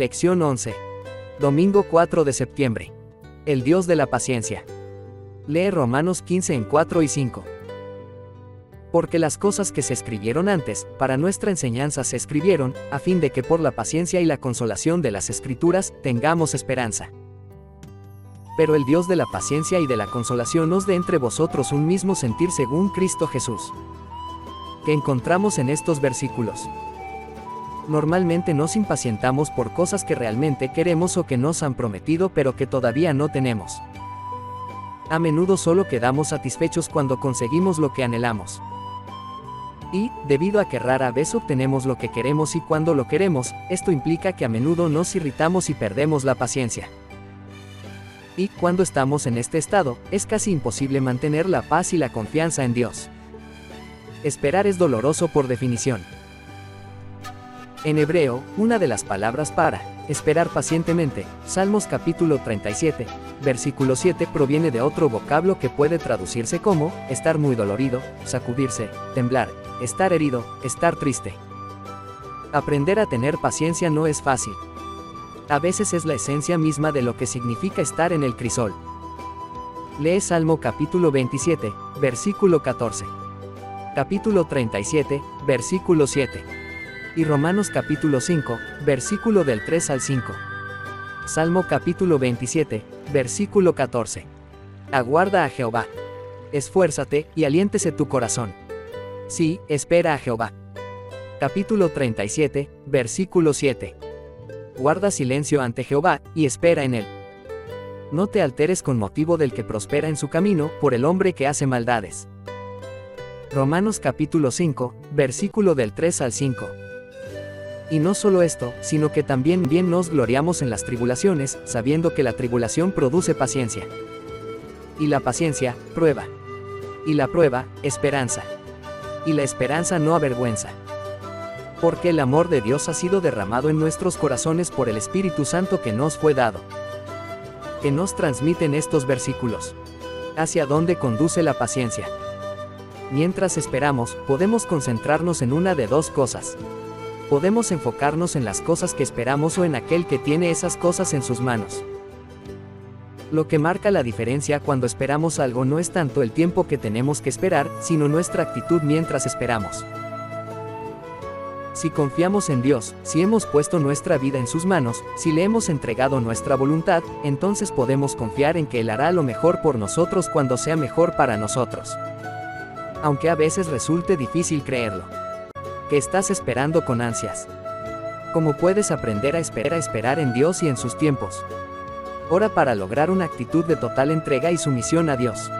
Lección 11. Domingo 4 de septiembre. El Dios de la paciencia. Lee Romanos 15 en 4 y 5. Porque las cosas que se escribieron antes, para nuestra enseñanza se escribieron, a fin de que por la paciencia y la consolación de las escrituras, tengamos esperanza. Pero el Dios de la paciencia y de la consolación os dé entre vosotros un mismo sentir según Cristo Jesús. Que encontramos en estos versículos. Normalmente nos impacientamos por cosas que realmente queremos o que nos han prometido pero que todavía no tenemos. A menudo solo quedamos satisfechos cuando conseguimos lo que anhelamos. Y, debido a que rara vez obtenemos lo que queremos y cuando lo queremos, esto implica que a menudo nos irritamos y perdemos la paciencia. Y, cuando estamos en este estado, es casi imposible mantener la paz y la confianza en Dios. Esperar es doloroso por definición. En hebreo, una de las palabras para esperar pacientemente, Salmos capítulo 37, versículo 7 proviene de otro vocablo que puede traducirse como estar muy dolorido, sacudirse, temblar, estar herido, estar triste. Aprender a tener paciencia no es fácil. A veces es la esencia misma de lo que significa estar en el crisol. Lee Salmo capítulo 27, versículo 14. Capítulo 37, versículo 7 y Romanos capítulo 5, versículo del 3 al 5. Salmo capítulo 27, versículo 14. Aguarda a Jehová. Esfuérzate y aliéntese tu corazón. Sí, espera a Jehová. Capítulo 37, versículo 7. Guarda silencio ante Jehová, y espera en él. No te alteres con motivo del que prospera en su camino, por el hombre que hace maldades. Romanos capítulo 5, versículo del 3 al 5. Y no solo esto, sino que también bien nos gloriamos en las tribulaciones, sabiendo que la tribulación produce paciencia. Y la paciencia, prueba. Y la prueba, esperanza. Y la esperanza no avergüenza. Porque el amor de Dios ha sido derramado en nuestros corazones por el Espíritu Santo que nos fue dado. Que nos transmiten estos versículos. Hacia dónde conduce la paciencia. Mientras esperamos, podemos concentrarnos en una de dos cosas podemos enfocarnos en las cosas que esperamos o en aquel que tiene esas cosas en sus manos. Lo que marca la diferencia cuando esperamos algo no es tanto el tiempo que tenemos que esperar, sino nuestra actitud mientras esperamos. Si confiamos en Dios, si hemos puesto nuestra vida en sus manos, si le hemos entregado nuestra voluntad, entonces podemos confiar en que Él hará lo mejor por nosotros cuando sea mejor para nosotros. Aunque a veces resulte difícil creerlo que estás esperando con ansias. ¿Cómo puedes aprender a esperar a esperar en Dios y en sus tiempos? Ora para lograr una actitud de total entrega y sumisión a Dios.